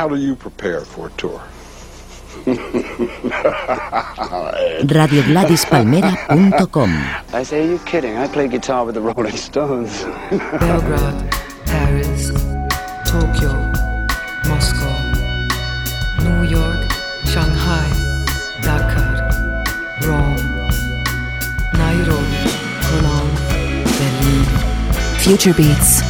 How do you prepare for a tour? RadioGladysPalmera.com I say, are you kidding? I play guitar with the Rolling Stones. Belgrade, Paris, Tokyo, Moscow, New York, Shanghai, Dakar, Rome, Nairobi, Cologne, Berlin, Future Beats, Oslo, Amsterdam.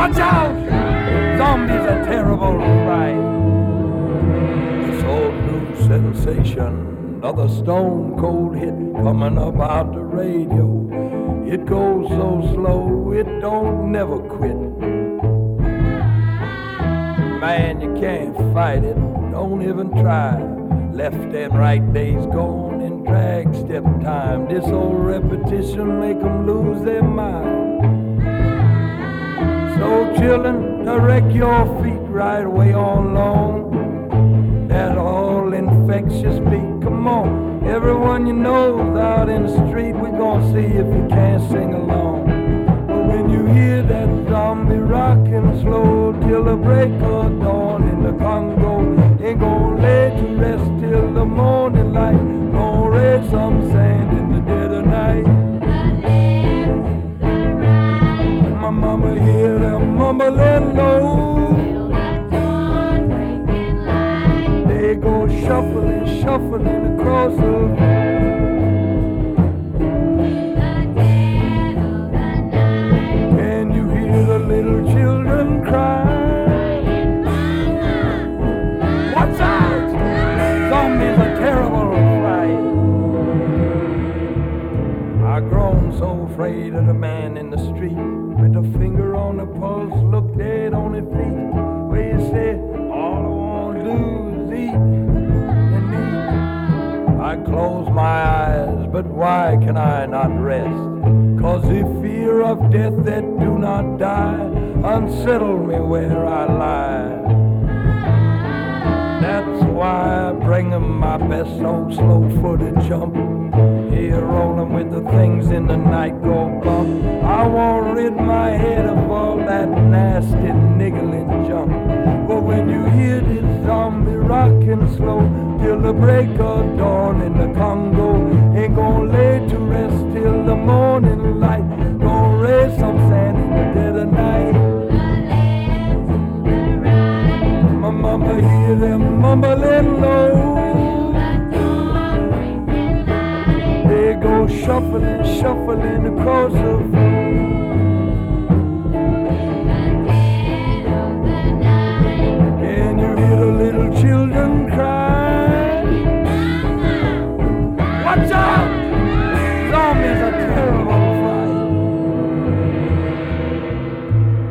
Watch out! Zombies are terrible right. This old new sensation, another stone cold hit coming up out the radio. It goes so slow, it don't never quit. Man, you can't fight it, don't even try. Left and right days gone in drag step time. This old repetition make 'em lose their mind. So chillin', direct your feet right away on long. That all infectious beat, come on. Everyone you know's out in the street, we gonna see if you can't sing along. But when you hear that zombie rockin' slow till the break of dawn in the Congo, ain't gonna lay to rest till the morning light. Gonna raise some sand mumbling low. They go shuffling, shuffling across the afraid of the man in the street with a finger on the pulse, look dead on his feet. Where you say, all I wanna do is eat and eat. I close my eyes, but why can I not rest? Cause the fear of death that do not die unsettle me where I lie. That's why I bring 'em my best old slow-footed jump. Here rolling with the things in the night go bump. I won't rid my head of all that nasty niggling junk. But when you hear this zombie rocking slow till the break of dawn in the Congo, ain't gonna lay to rest till the morning light. Gonna raise some low. They go shuffling, shuffling across the Can you hear the little children cry? Watch out! Terrible.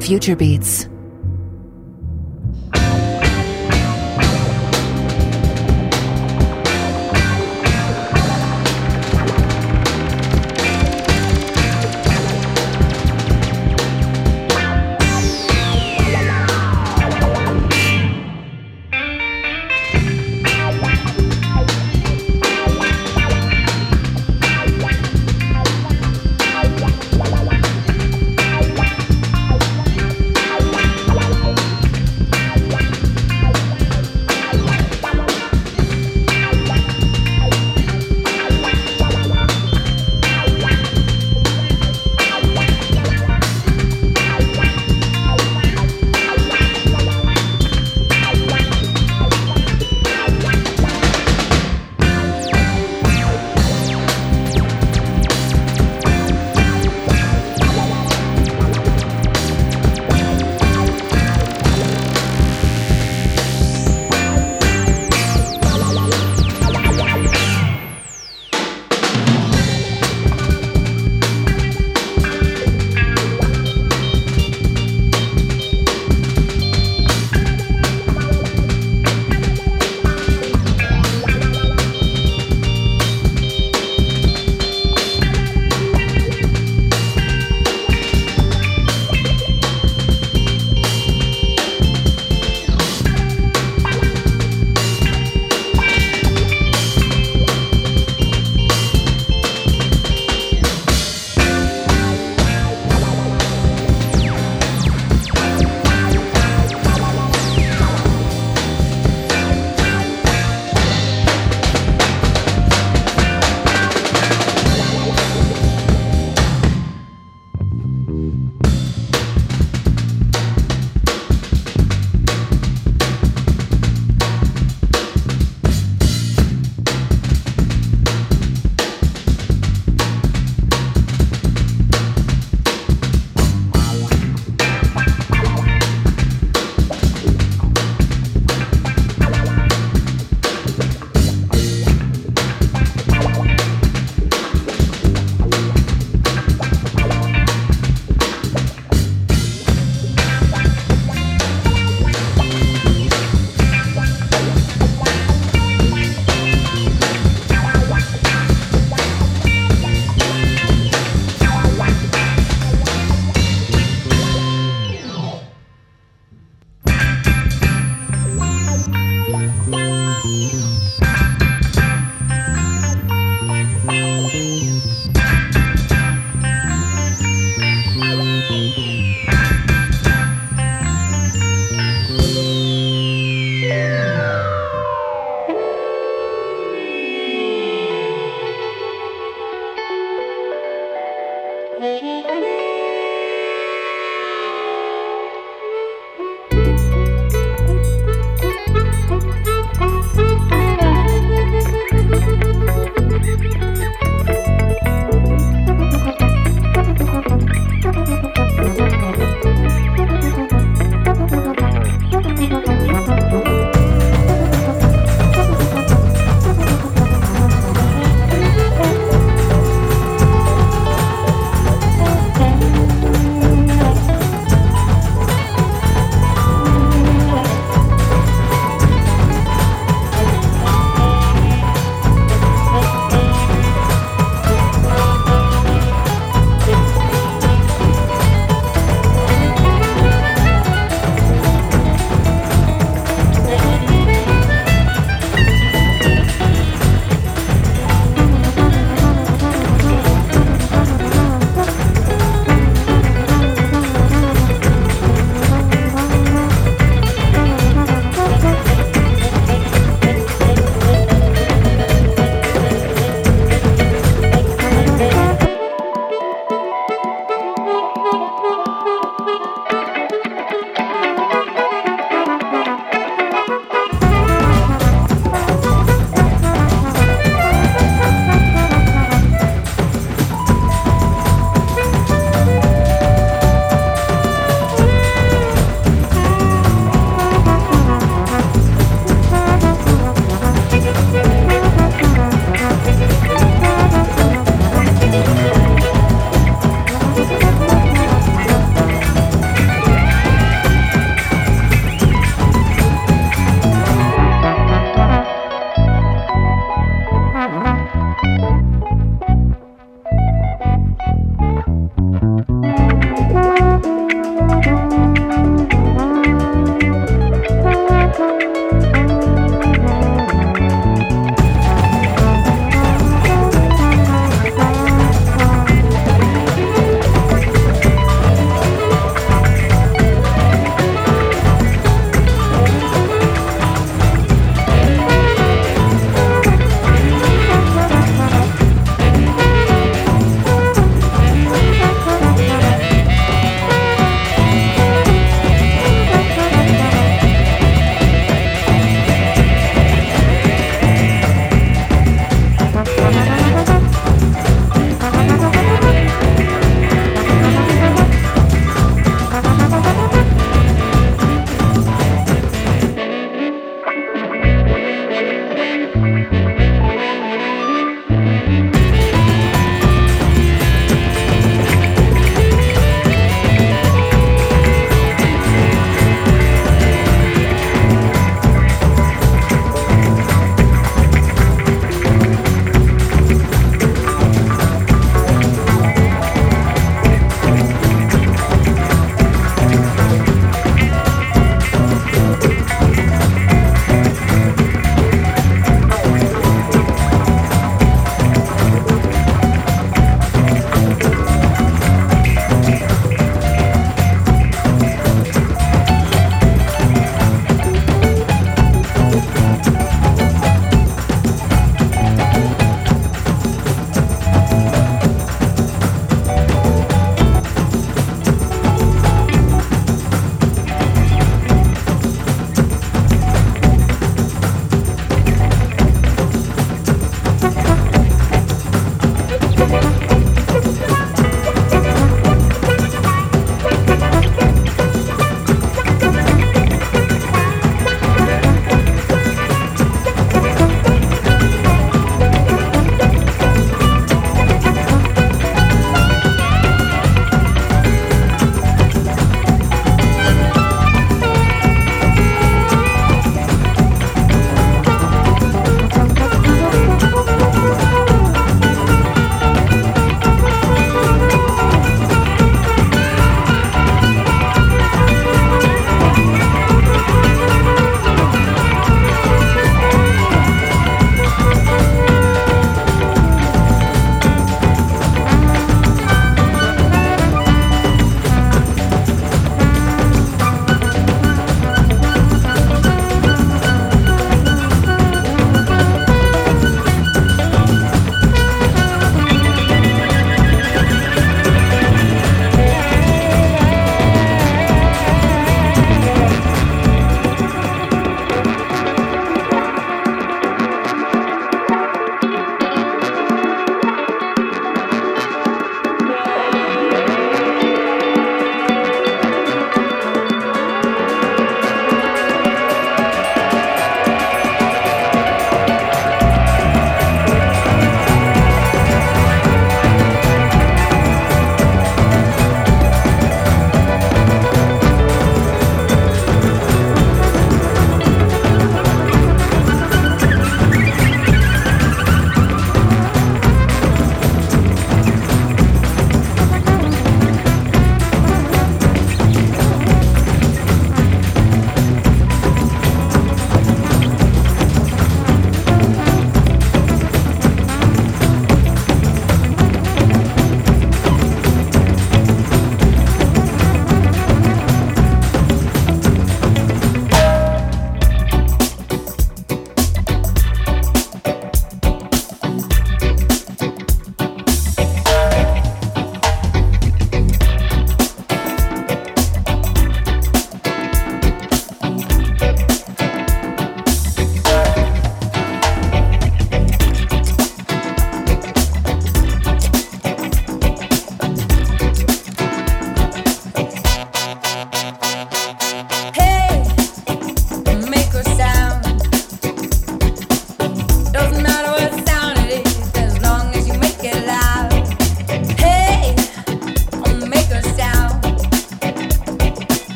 Future Beats.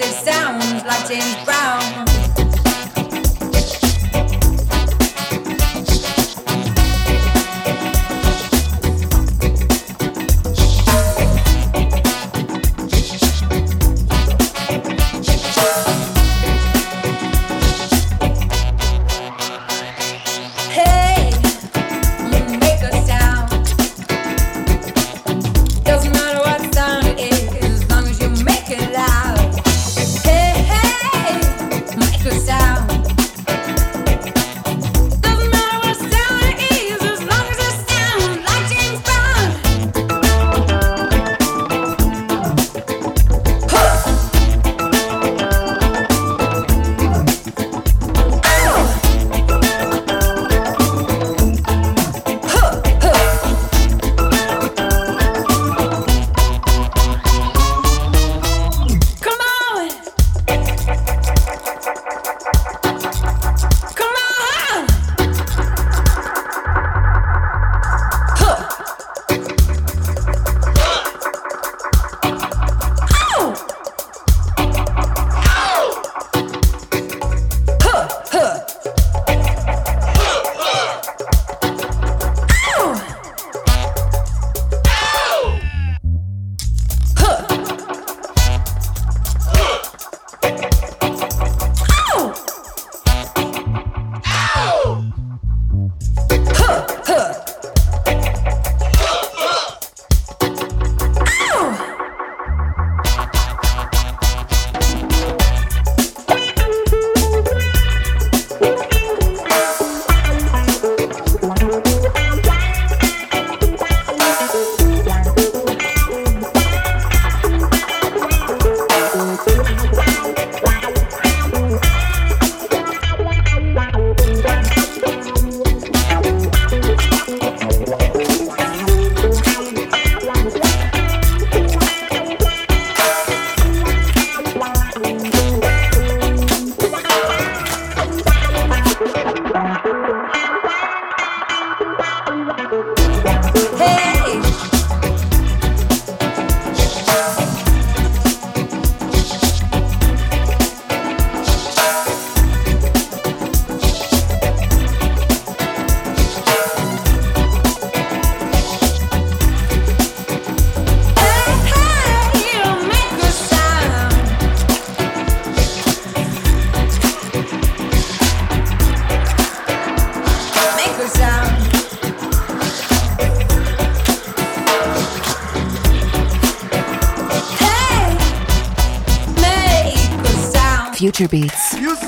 it sounds like James Brown. Future Beats.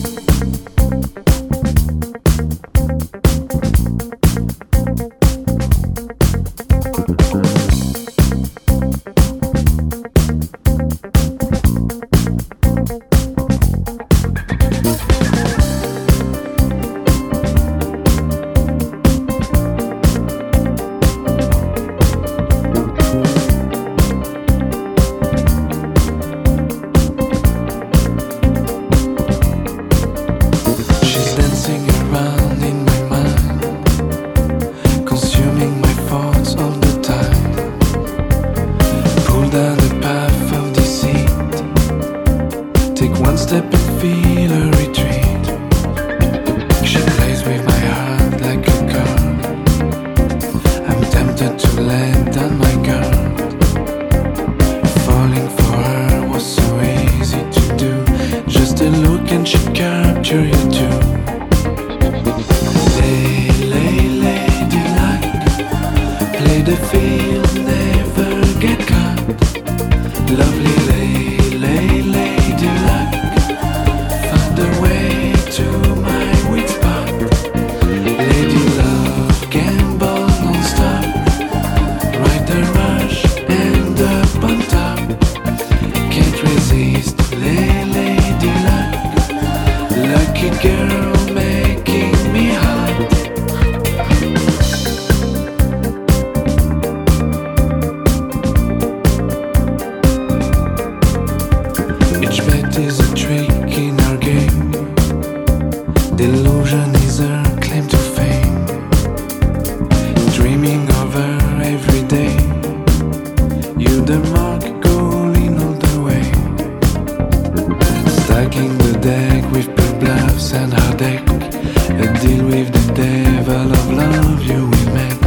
You will make.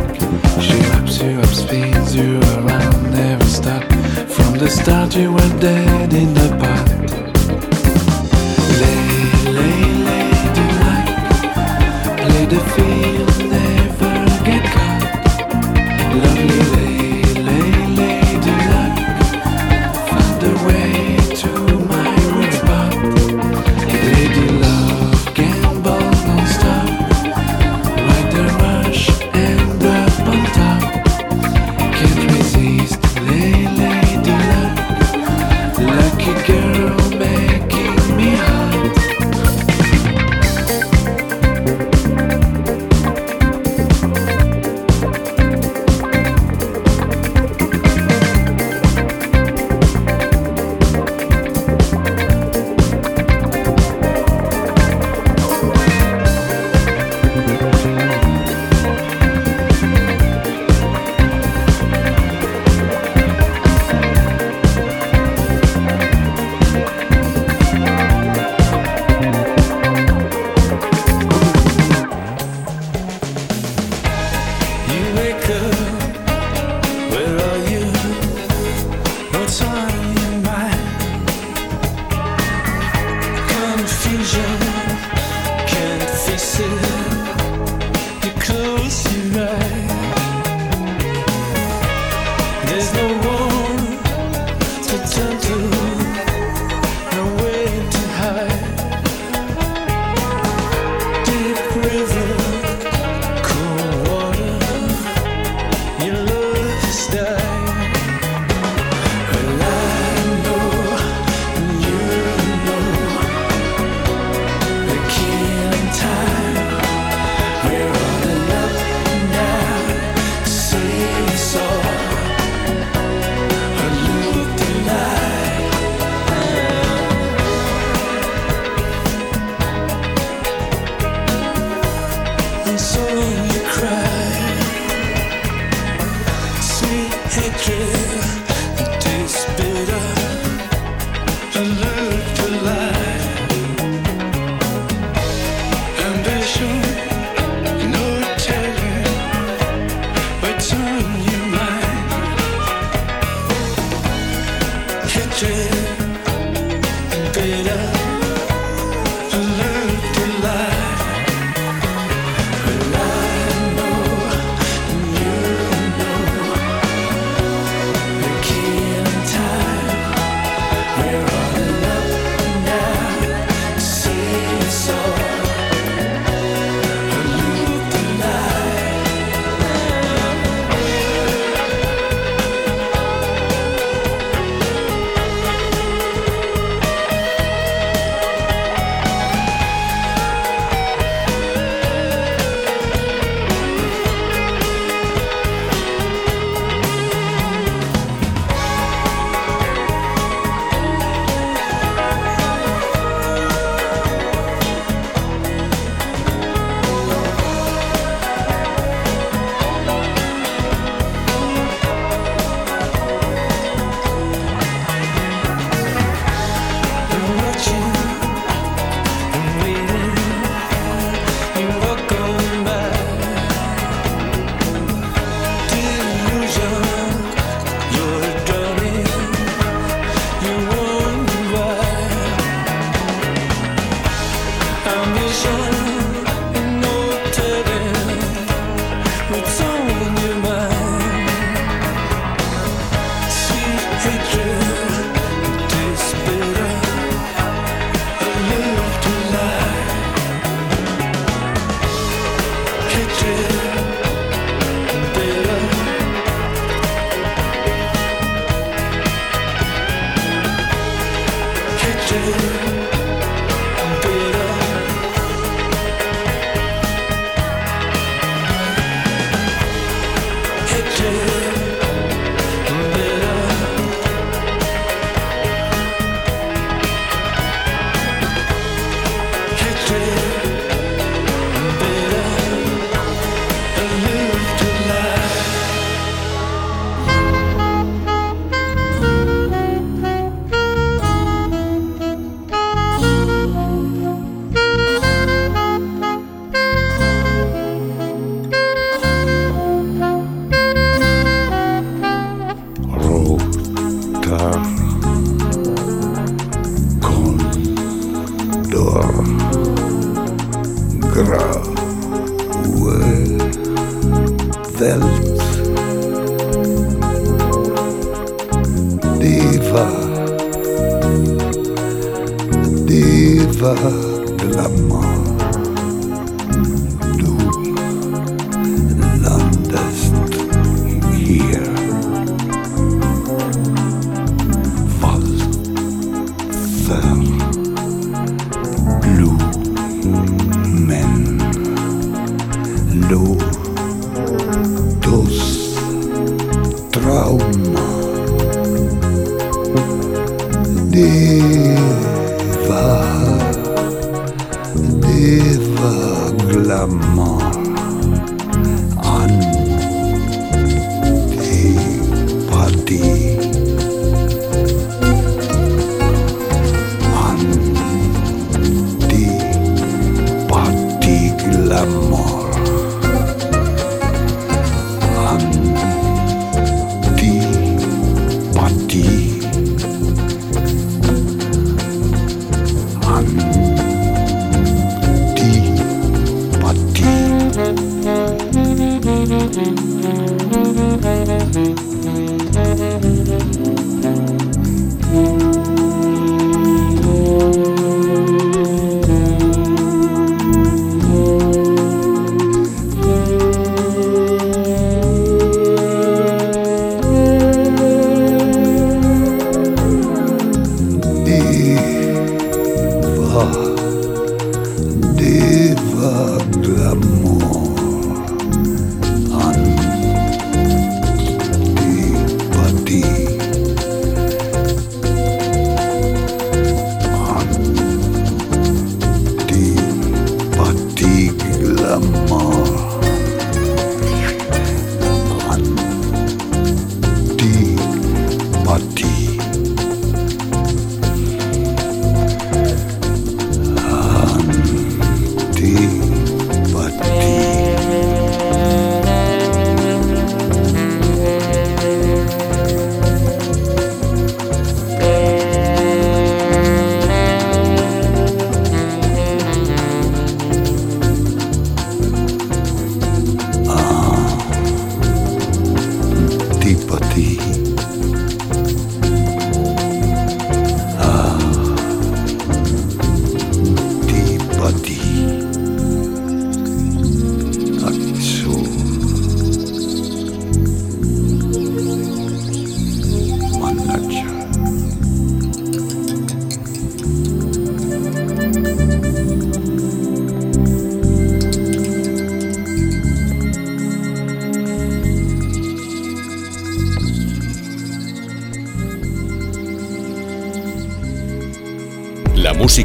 She wraps you up, speeds you around, never stops. From the start, you were dead in the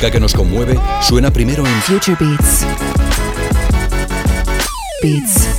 que nos conmueve suena primero en Future Beats. Beats.